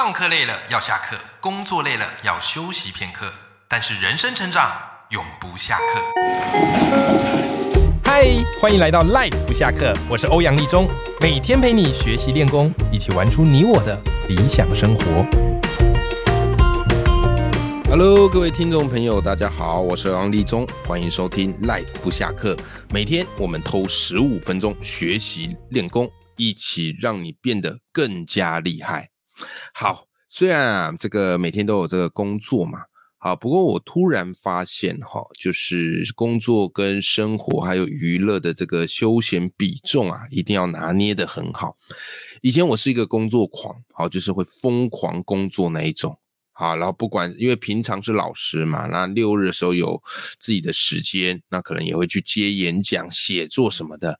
上课累了要下课，工作累了要休息片刻，但是人生成长永不下课。嗨，欢迎来到 Life 不下课，我是欧阳立中，每天陪你学习练功，一起玩出你我的理想生活。Hello，各位听众朋友，大家好，我是欧阳立中，欢迎收听 Life 不下课。每天我们偷十五分钟学习练功，一起让你变得更加厉害。好，虽然啊，这个每天都有这个工作嘛，好，不过我突然发现哈，就是工作跟生活还有娱乐的这个休闲比重啊，一定要拿捏的很好。以前我是一个工作狂，好，就是会疯狂工作那一种。好，然后不管，因为平常是老师嘛，那六日的时候有自己的时间，那可能也会去接演讲、写作什么的。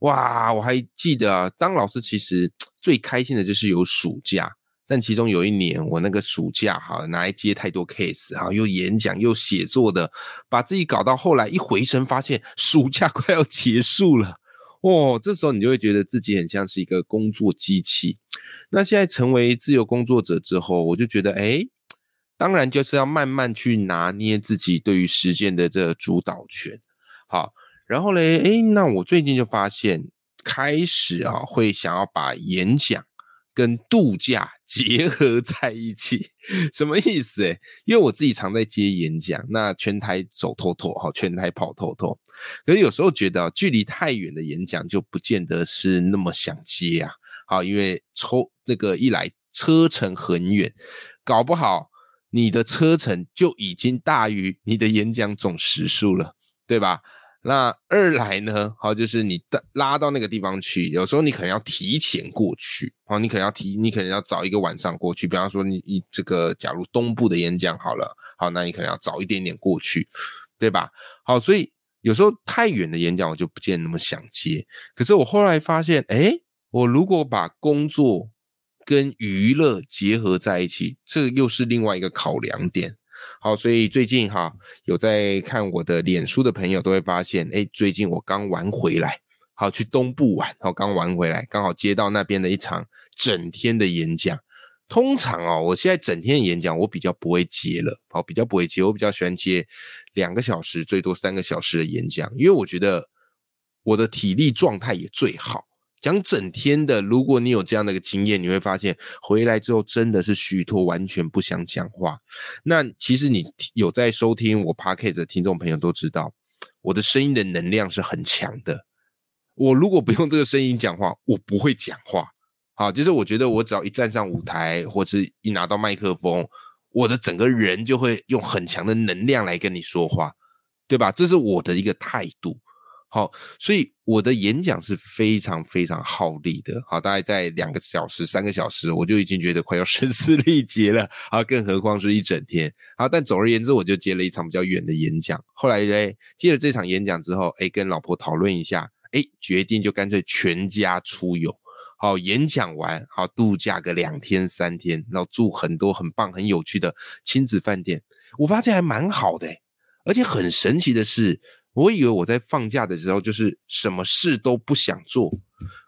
哇，我还记得啊，当老师其实最开心的就是有暑假，但其中有一年我那个暑假哈，拿来接太多 case 哈，又演讲又写作的，把自己搞到后来一回神，发现暑假快要结束了。哦，这时候你就会觉得自己很像是一个工作机器。那现在成为自由工作者之后，我就觉得，哎。当然就是要慢慢去拿捏自己对于时间的这个主导权，好，然后嘞，诶，那我最近就发现开始啊，会想要把演讲跟度假 结合在一起，什么意思？诶，因为我自己常在接演讲，那全台走透透，哈，全台跑透透，可是有时候觉得距离太远的演讲就不见得是那么想接啊，好，因为抽那个一来车程很远，搞不好。你的车程就已经大于你的演讲总时数了，对吧？那二来呢，好，就是你拉到那个地方去，有时候你可能要提前过去，好，你可能要提，你可能要早一个晚上过去。比方说，你你这个假如东部的演讲好了，好，那你可能要早一点点过去，对吧？好，所以有时候太远的演讲我就不见那么想接。可是我后来发现，哎，我如果把工作跟娱乐结合在一起，这又是另外一个考量点。好，所以最近哈有在看我的脸书的朋友都会发现，哎，最近我刚玩回来，好去东部玩，好刚玩回来，刚好接到那边的一场整天的演讲。通常哦，我现在整天的演讲我比较不会接了，好比较不会接，我比较喜欢接两个小时最多三个小时的演讲，因为我觉得我的体力状态也最好。讲整天的，如果你有这样的一个经验，你会发现回来之后真的是虚脱，完全不想讲话。那其实你有在收听我 podcast 的听众朋友都知道，我的声音的能量是很强的。我如果不用这个声音讲话，我不会讲话。好，就是我觉得我只要一站上舞台，或是一拿到麦克风，我的整个人就会用很强的能量来跟你说话，对吧？这是我的一个态度。好，所以我的演讲是非常非常耗力的。好，大概在两个小时、三个小时，我就已经觉得快要 声嘶力竭了。啊，更何况是一整天。好，但总而言之，我就接了一场比较远的演讲。后来呢，接了这场演讲之后，哎，跟老婆讨论一下，哎，决定就干脆全家出游。好，演讲完，好度假个两天三天，然后住很多很棒、很有趣的亲子饭店。我发现还蛮好的，而且很神奇的是。我以为我在放假的时候就是什么事都不想做，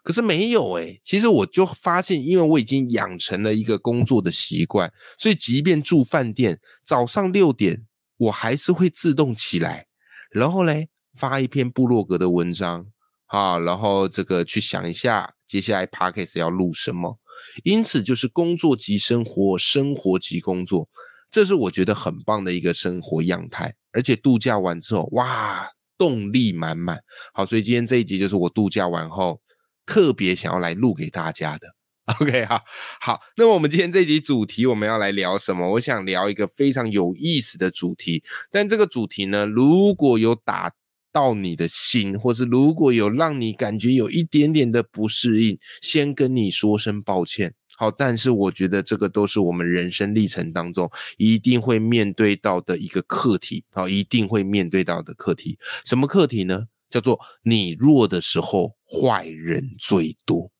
可是没有诶，其实我就发现，因为我已经养成了一个工作的习惯，所以即便住饭店，早上六点我还是会自动起来，然后嘞发一篇部落格的文章啊，然后这个去想一下接下来 podcast 要录什么，因此就是工作即生活，生活即工作，这是我觉得很棒的一个生活样态，而且度假完之后，哇！动力满满，好，所以今天这一集就是我度假完后特别想要来录给大家的。OK，好，好，那么我们今天这集主题我们要来聊什么？我想聊一个非常有意思的主题，但这个主题呢，如果有打到你的心，或是如果有让你感觉有一点点的不适应，先跟你说声抱歉。好，但是我觉得这个都是我们人生历程当中一定会面对到的一个课题，好，一定会面对到的课题。什么课题呢？叫做你弱的时候，坏人最多。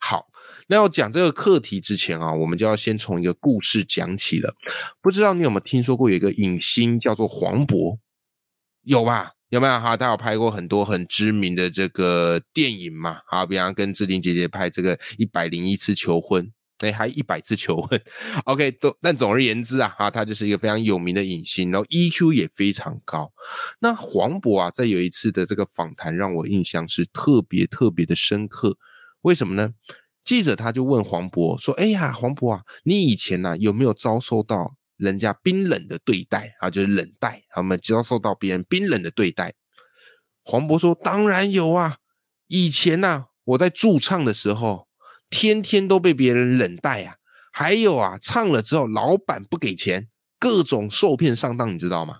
好，那要讲这个课题之前啊，我们就要先从一个故事讲起了。不知道你有没有听说过有一个影星叫做黄渤？有吧？有没有哈？他有拍过很多很知名的这个电影嘛？好，比方跟志玲姐姐拍这个《一百零一次求婚》。哎，还一百次求婚。OK，都但总而言之啊，啊，他就是一个非常有名的影星，然后 EQ 也非常高。那黄渤啊，在有一次的这个访谈，让我印象是特别特别的深刻。为什么呢？记者他就问黄渤说：“哎呀，黄渤啊，你以前呢有没有遭受到人家冰冷的对待啊？就是冷待，他们遭受到别人冰冷的对待？”黄渤说：“当然有啊，以前呢，我在驻唱的时候，天天都被别人冷待啊。还有啊，唱了之后，老板不给钱，各种受骗上当，你知道吗？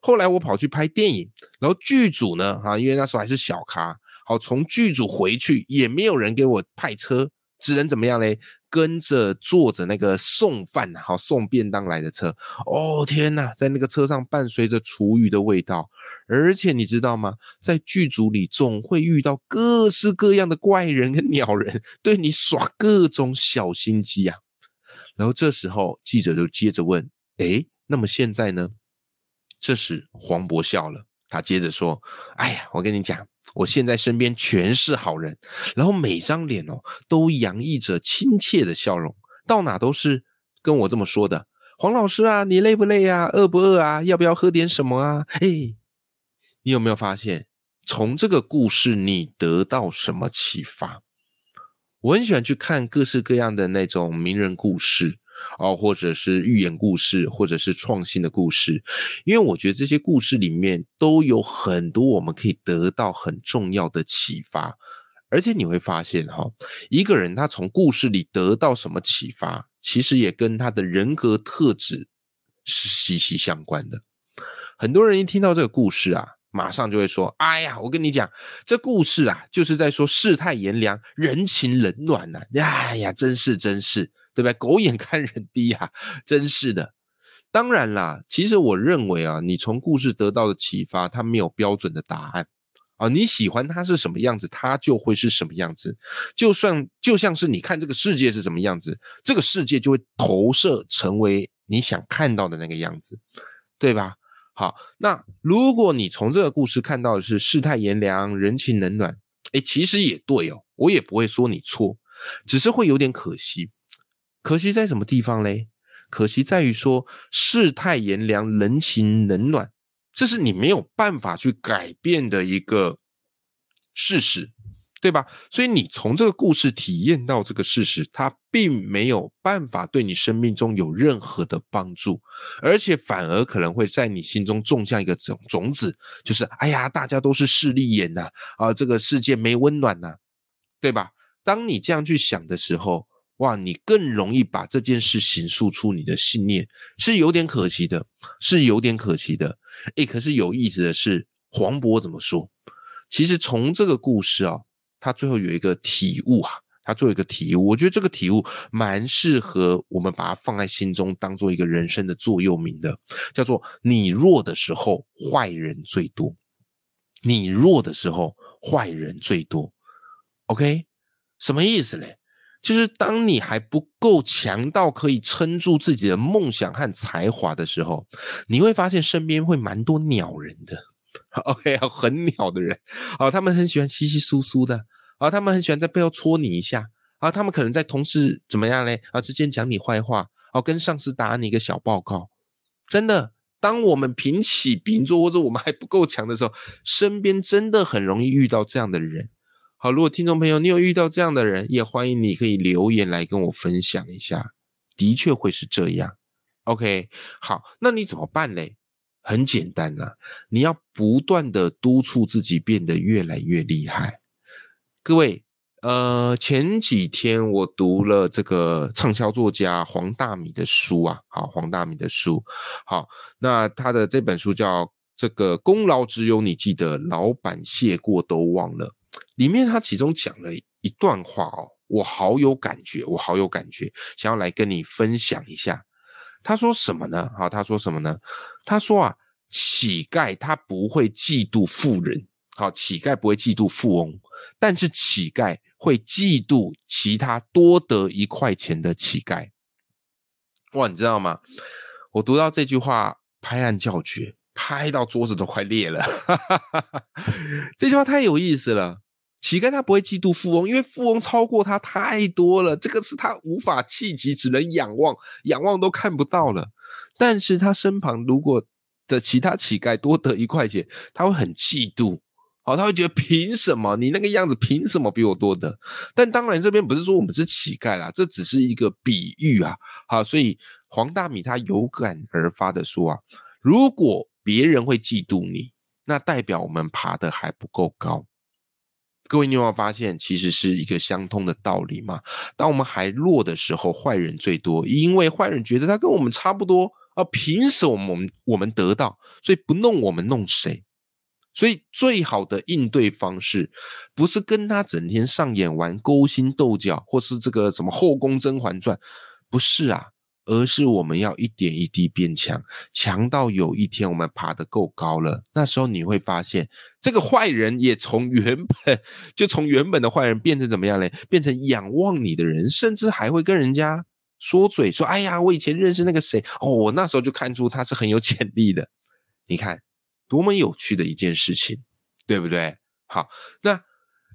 后来我跑去拍电影，然后剧组呢，啊，因为那时候还是小咖，好从剧组回去也没有人给我派车。”只能怎么样嘞？跟着坐着那个送饭好送便当来的车。哦天哪，在那个车上伴随着厨余的味道，而且你知道吗？在剧组里总会遇到各式各样的怪人跟鸟人，对你耍各种小心机啊。然后这时候记者就接着问：“哎，那么现在呢？”这时黄渤笑了，他接着说：“哎呀，我跟你讲。”我现在身边全是好人，然后每张脸哦都洋溢着亲切的笑容，到哪都是跟我这么说的。黄老师啊，你累不累啊？饿不饿啊？要不要喝点什么啊？哎，你有没有发现，从这个故事你得到什么启发？我很喜欢去看各式各样的那种名人故事。哦，或者是寓言故事，或者是创新的故事，因为我觉得这些故事里面都有很多我们可以得到很重要的启发，而且你会发现哈，一个人他从故事里得到什么启发，其实也跟他的人格特质是息息相关的。很多人一听到这个故事啊，马上就会说：“哎呀，我跟你讲，这故事啊，就是在说世态炎凉，人情冷暖呐。”哎呀，真是真是。对不对？狗眼看人低啊，真是的。当然啦，其实我认为啊，你从故事得到的启发，它没有标准的答案啊。你喜欢它是什么样子，它就会是什么样子。就算就像是你看这个世界是什么样子，这个世界就会投射成为你想看到的那个样子，对吧？好，那如果你从这个故事看到的是世态炎凉、人情冷暖，哎，其实也对哦，我也不会说你错，只是会有点可惜。可惜在什么地方嘞？可惜在于说世态炎凉，人情冷暖，这是你没有办法去改变的一个事实，对吧？所以你从这个故事体验到这个事实，它并没有办法对你生命中有任何的帮助，而且反而可能会在你心中种下一个种种子，就是哎呀，大家都是势利眼呐，啊，这个世界没温暖呐，对吧？当你这样去想的时候。哇，你更容易把这件事情诉出你的信念，是有点可惜的，是有点可惜的。诶，可是有意思的是，黄渤怎么说？其实从这个故事啊，他最后有一个体悟啊，他做一个体悟，我觉得这个体悟蛮适合我们把它放在心中，当做一个人生的座右铭的，叫做“你弱的时候，坏人最多；你弱的时候，坏人最多。” OK，什么意思嘞？就是当你还不够强到可以撑住自己的梦想和才华的时候，你会发现身边会蛮多鸟人的。OK，很鸟的人啊，他们很喜欢稀稀疏疏的啊，他们很喜欢在背后戳你一下啊，他们可能在同事怎么样嘞啊之间讲你坏话，哦，跟上司打你一个小报告。真的，当我们平起平坐或者我们还不够强的时候，身边真的很容易遇到这样的人。好，如果听众朋友你有遇到这样的人，也欢迎你可以留言来跟我分享一下。的确会是这样。OK，好，那你怎么办嘞？很简单啊，你要不断的督促自己变得越来越厉害。各位，呃，前几天我读了这个畅销作家黄大米的书啊，好，黄大米的书，好，那他的这本书叫《这个功劳只有你记得，老板谢过都忘了》。里面他其中讲了一段话哦，我好有感觉，我好有感觉，想要来跟你分享一下。他说什么呢？好，他说什么呢？他说啊，乞丐他不会嫉妒富人，好，乞丐不会嫉妒富翁，但是乞丐会嫉妒其他多得一块钱的乞丐。哇，你知道吗？我读到这句话，拍案叫绝。拍到桌子都快裂了，这句话太有意思了。乞丐他不会嫉妒富翁，因为富翁超过他太多了，这个是他无法企及，只能仰望，仰望都看不到了。但是他身旁如果的其他乞丐多得一块钱，他会很嫉妒，好，他会觉得凭什么你那个样子，凭什么比我多的？但当然这边不是说我们是乞丐啦，这只是一个比喻啊，好，所以黄大米他有感而发的说啊，如果别人会嫉妒你，那代表我们爬的还不够高。各位，你有没有发现，其实是一个相通的道理嘛？当我们还弱的时候，坏人最多，因为坏人觉得他跟我们差不多啊，凭什么我们我们得到？所以不弄我们弄谁？所以最好的应对方式，不是跟他整天上演玩勾心斗角，或是这个什么后宫甄嬛传，不是啊。而是我们要一点一滴变强，强到有一天我们爬得够高了，那时候你会发现，这个坏人也从原本就从原本的坏人变成怎么样嘞？变成仰望你的人，甚至还会跟人家说嘴说：“哎呀，我以前认识那个谁哦，我那时候就看出他是很有潜力的。”你看，多么有趣的一件事情，对不对？好，那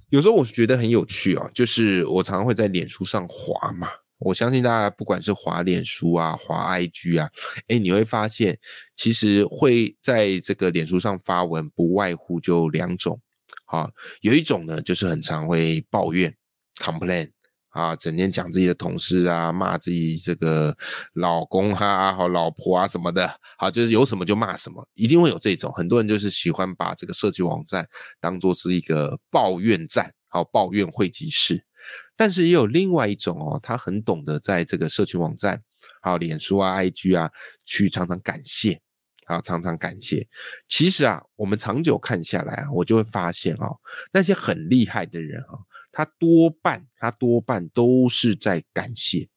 有时候我觉得很有趣啊，就是我常常会在脸书上滑嘛。我相信大家不管是滑脸书啊、滑 IG 啊，哎，你会发现其实会在这个脸书上发文，不外乎就两种，啊，有一种呢就是很常会抱怨 complain 啊，整天讲自己的同事啊，骂自己这个老公啊、好老婆啊什么的，好，就是有什么就骂什么，一定会有这种，很多人就是喜欢把这个社区网站当做是一个抱怨站，好，抱怨汇集室。但是也有另外一种哦，他很懂得在这个社群网站，还有脸书啊、IG 啊，去常常感谢，啊，常常感谢。其实啊，我们长久看下来啊，我就会发现哦，那些很厉害的人啊，他多半他多半都是在感谢，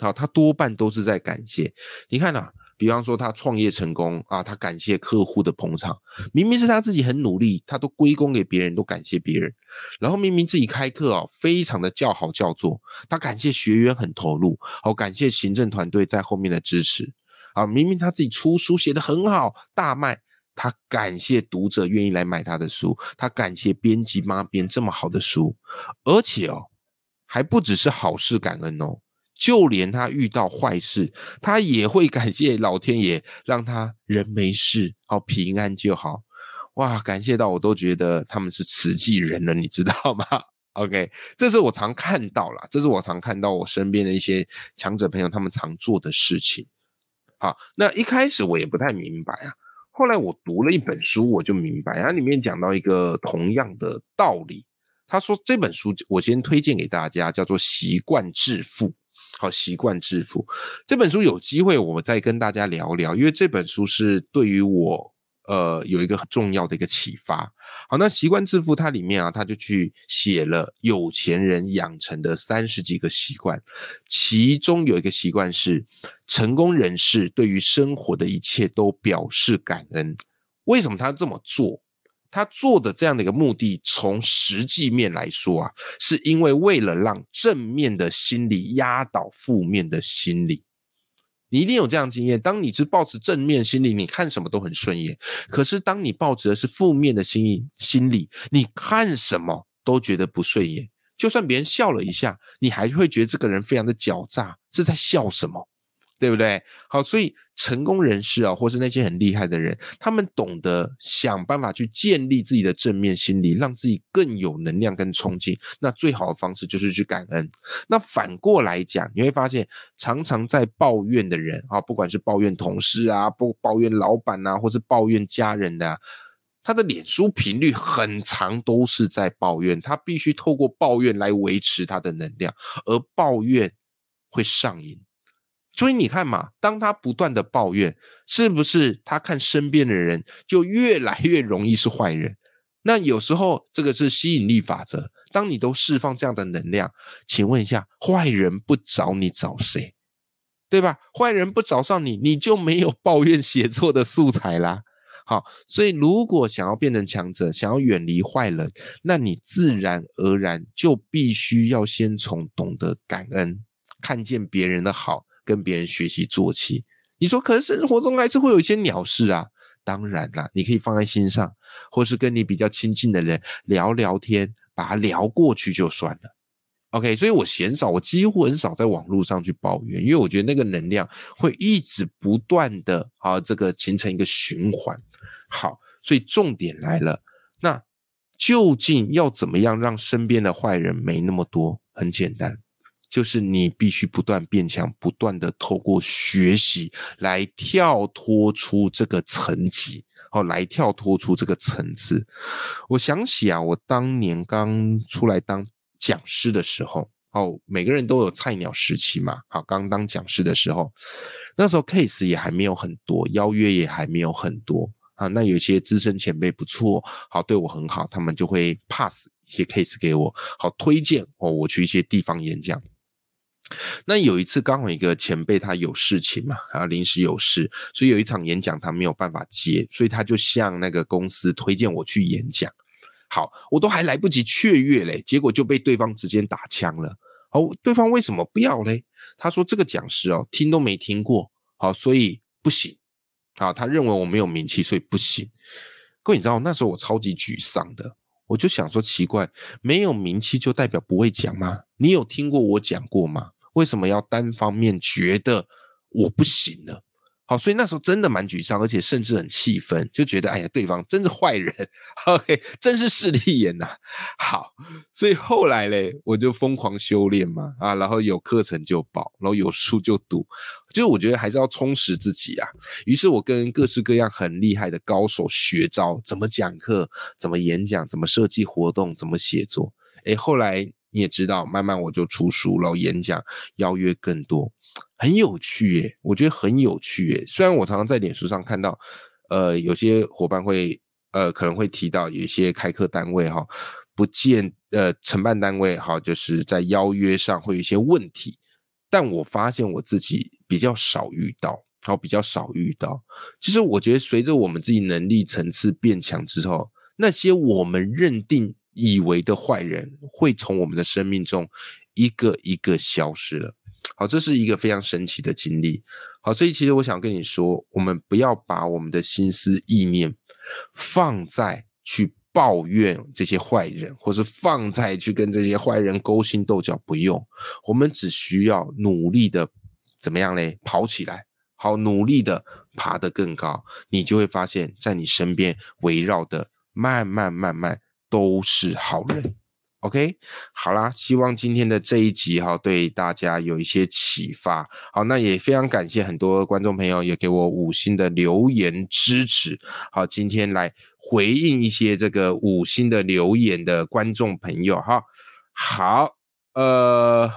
好，他多半都是在感谢。你看呐。比方说他创业成功啊，他感谢客户的捧场，明明是他自己很努力，他都归功给别人，都感谢别人。然后明明自己开课哦，非常的叫好叫座，他感谢学员很投入，好感谢行政团队在后面的支持。啊，明明他自己出书写得很好，大卖，他感谢读者愿意来买他的书，他感谢编辑妈编这么好的书，而且哦，还不只是好事感恩哦。就连他遇到坏事，他也会感谢老天爷，让他人没事，好平安就好。哇，感谢到我都觉得他们是慈济人了，你知道吗？OK，这是我常看到了，这是我常看到我身边的一些强者朋友他们常做的事情。好，那一开始我也不太明白啊，后来我读了一本书，我就明白，它里面讲到一个同样的道理。他说这本书我先推荐给大家，叫做《习惯致富》。好习惯致富这本书有机会我再跟大家聊聊，因为这本书是对于我呃有一个很重要的一个启发。好，那习惯致富它里面啊，他就去写了有钱人养成的三十几个习惯，其中有一个习惯是成功人士对于生活的一切都表示感恩。为什么他这么做？他做的这样的一个目的，从实际面来说啊，是因为为了让正面的心理压倒负面的心理。你一定有这样经验：当你是抱持正面心理，你看什么都很顺眼；可是当你抱持的是负面的心心理，你看什么都觉得不顺眼。就算别人笑了一下，你还会觉得这个人非常的狡诈，是在笑什么？对不对？好，所以成功人士啊，或是那些很厉害的人，他们懂得想办法去建立自己的正面心理，让自己更有能量跟冲劲。那最好的方式就是去感恩。那反过来讲，你会发现，常常在抱怨的人啊，不管是抱怨同事啊，不抱怨老板啊，或是抱怨家人的，他的脸书频率很长，都是在抱怨。他必须透过抱怨来维持他的能量，而抱怨会上瘾。所以你看嘛，当他不断的抱怨，是不是他看身边的人就越来越容易是坏人？那有时候这个是吸引力法则。当你都释放这样的能量，请问一下，坏人不找你找谁？对吧？坏人不找上你，你就没有抱怨写作的素材啦。好，所以如果想要变成强者，想要远离坏人，那你自然而然就必须要先从懂得感恩，看见别人的好。跟别人学习做起，你说，可是生活中还是会有一些鸟事啊。当然啦，你可以放在心上，或是跟你比较亲近的人聊聊天，把它聊过去就算了。OK，所以我嫌少，我几乎很少在网络上去抱怨，因为我觉得那个能量会一直不断的啊，这个形成一个循环。好，所以重点来了，那究竟要怎么样让身边的坏人没那么多？很简单，就是你必须不断变强，不断的透过学习来跳脱出这个层级，哦，来跳脱出这个层次。我想起啊，我当年刚出来当。讲师的时候，哦，每个人都有菜鸟时期嘛。好，刚当讲师的时候，那时候 case 也还没有很多，邀约也还没有很多啊。那有些资深前辈不错，好对我很好，他们就会 pass 一些 case 给我，好推荐哦，我去一些地方演讲。那有一次刚好一个前辈他有事情嘛，然后临时有事，所以有一场演讲他没有办法接，所以他就向那个公司推荐我去演讲。好，我都还来不及雀跃嘞，结果就被对方直接打枪了。好，对方为什么不要嘞？他说这个讲师哦，听都没听过，好，所以不行。啊，他认为我没有名气，所以不行。各位，你知道那时候我超级沮丧的，我就想说奇怪，没有名气就代表不会讲吗？你有听过我讲过吗？为什么要单方面觉得我不行呢？好，所以那时候真的蛮沮丧，而且甚至很气愤，就觉得哎呀，对方真是坏人，OK，真是势利眼呐。好，所以后来嘞，我就疯狂修炼嘛，啊，然后有课程就报，然后有书就读，就是我觉得还是要充实自己啊。于是我跟各式各样很厉害的高手学招，怎么讲课，怎么演讲，怎么设计活动，怎么写作。哎，后来你也知道，慢慢我就出书，然后演讲邀约更多。很有趣耶，我觉得很有趣耶。虽然我常常在脸书上看到，呃，有些伙伴会，呃，可能会提到有一些开课单位哈，不见，呃，承办单位哈，就是在邀约上会有一些问题。但我发现我自己比较少遇到，好，比较少遇到。其实我觉得，随着我们自己能力层次变强之后，那些我们认定以为的坏人，会从我们的生命中一个一个消失了。好，这是一个非常神奇的经历。好，所以其实我想跟你说，我们不要把我们的心思意念放在去抱怨这些坏人，或是放在去跟这些坏人勾心斗角，不用。我们只需要努力的怎么样嘞？跑起来，好，努力的爬得更高，你就会发现，在你身边围绕的，慢慢慢慢都是好人。OK，好啦，希望今天的这一集哈，对大家有一些启发。好，那也非常感谢很多观众朋友也给我五星的留言支持。好，今天来回应一些这个五星的留言的观众朋友哈。好，呃，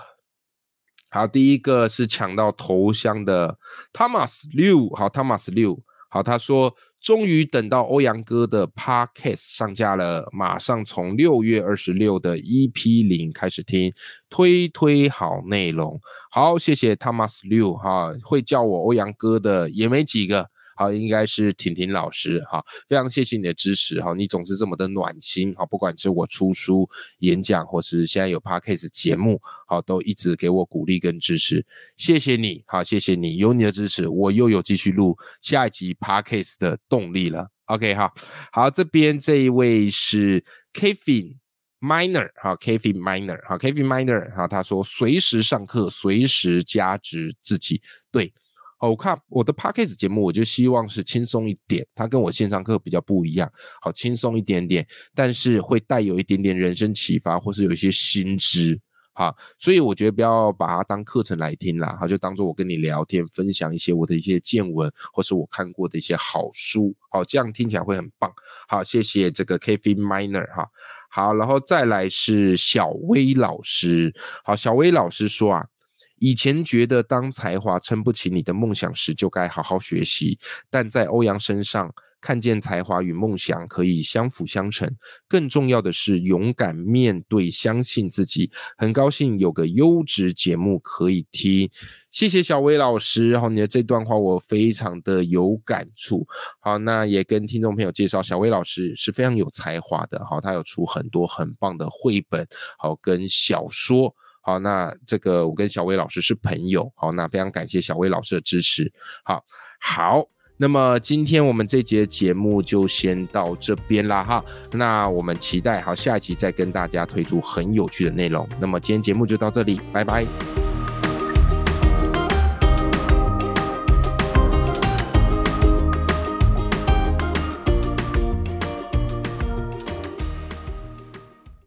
好，第一个是抢到头像的 Thomas 六，好，Thomas 六，好，他说。终于等到欧阳哥的 podcast 上架了，马上从六月二十六的 EP 零开始听，推推好内容。好，谢谢 Thomas Liu 哈，会叫我欧阳哥的也没几个。好，应该是婷婷老师哈，非常谢谢你的支持哈，你总是这么的暖心哈，不管是我出书、演讲，或是现在有 podcast 节目，好，都一直给我鼓励跟支持，谢谢你，好，谢谢你，有你的支持，我又有继续录下一集 podcast 的动力了。OK 哈，好，这边这一位是 Kevin Miner 哈，Kevin Miner 哈，Kevin Miner 哈，他说随时上课，随时加值自己，对。好，我看我的 podcast 节目，我就希望是轻松一点，它跟我线上课比较不一样，好轻松一点点，但是会带有一点点人生启发，或是有一些新知，哈，所以我觉得不要把它当课程来听啦，哈，就当做我跟你聊天，分享一些我的一些见闻，或是我看过的一些好书，好，这样听起来会很棒。好，谢谢这个 Kevin Miner 哈，好，然后再来是小薇老师，好，小薇老师说啊。以前觉得当才华撑不起你的梦想时，就该好好学习。但在欧阳身上看见才华与梦想可以相辅相成。更重要的是勇敢面对，相信自己。很高兴有个优质节目可以听，谢谢小薇老师。然后你的这段话我非常的有感触。好，那也跟听众朋友介绍，小薇老师是非常有才华的。好，他有出很多很棒的绘本，好跟小说。好，那这个我跟小薇老师是朋友，好，那非常感谢小薇老师的支持。好，好，那么今天我们这节节目就先到这边啦哈。那我们期待好下一期再跟大家推出很有趣的内容。那么今天节目就到这里，拜拜。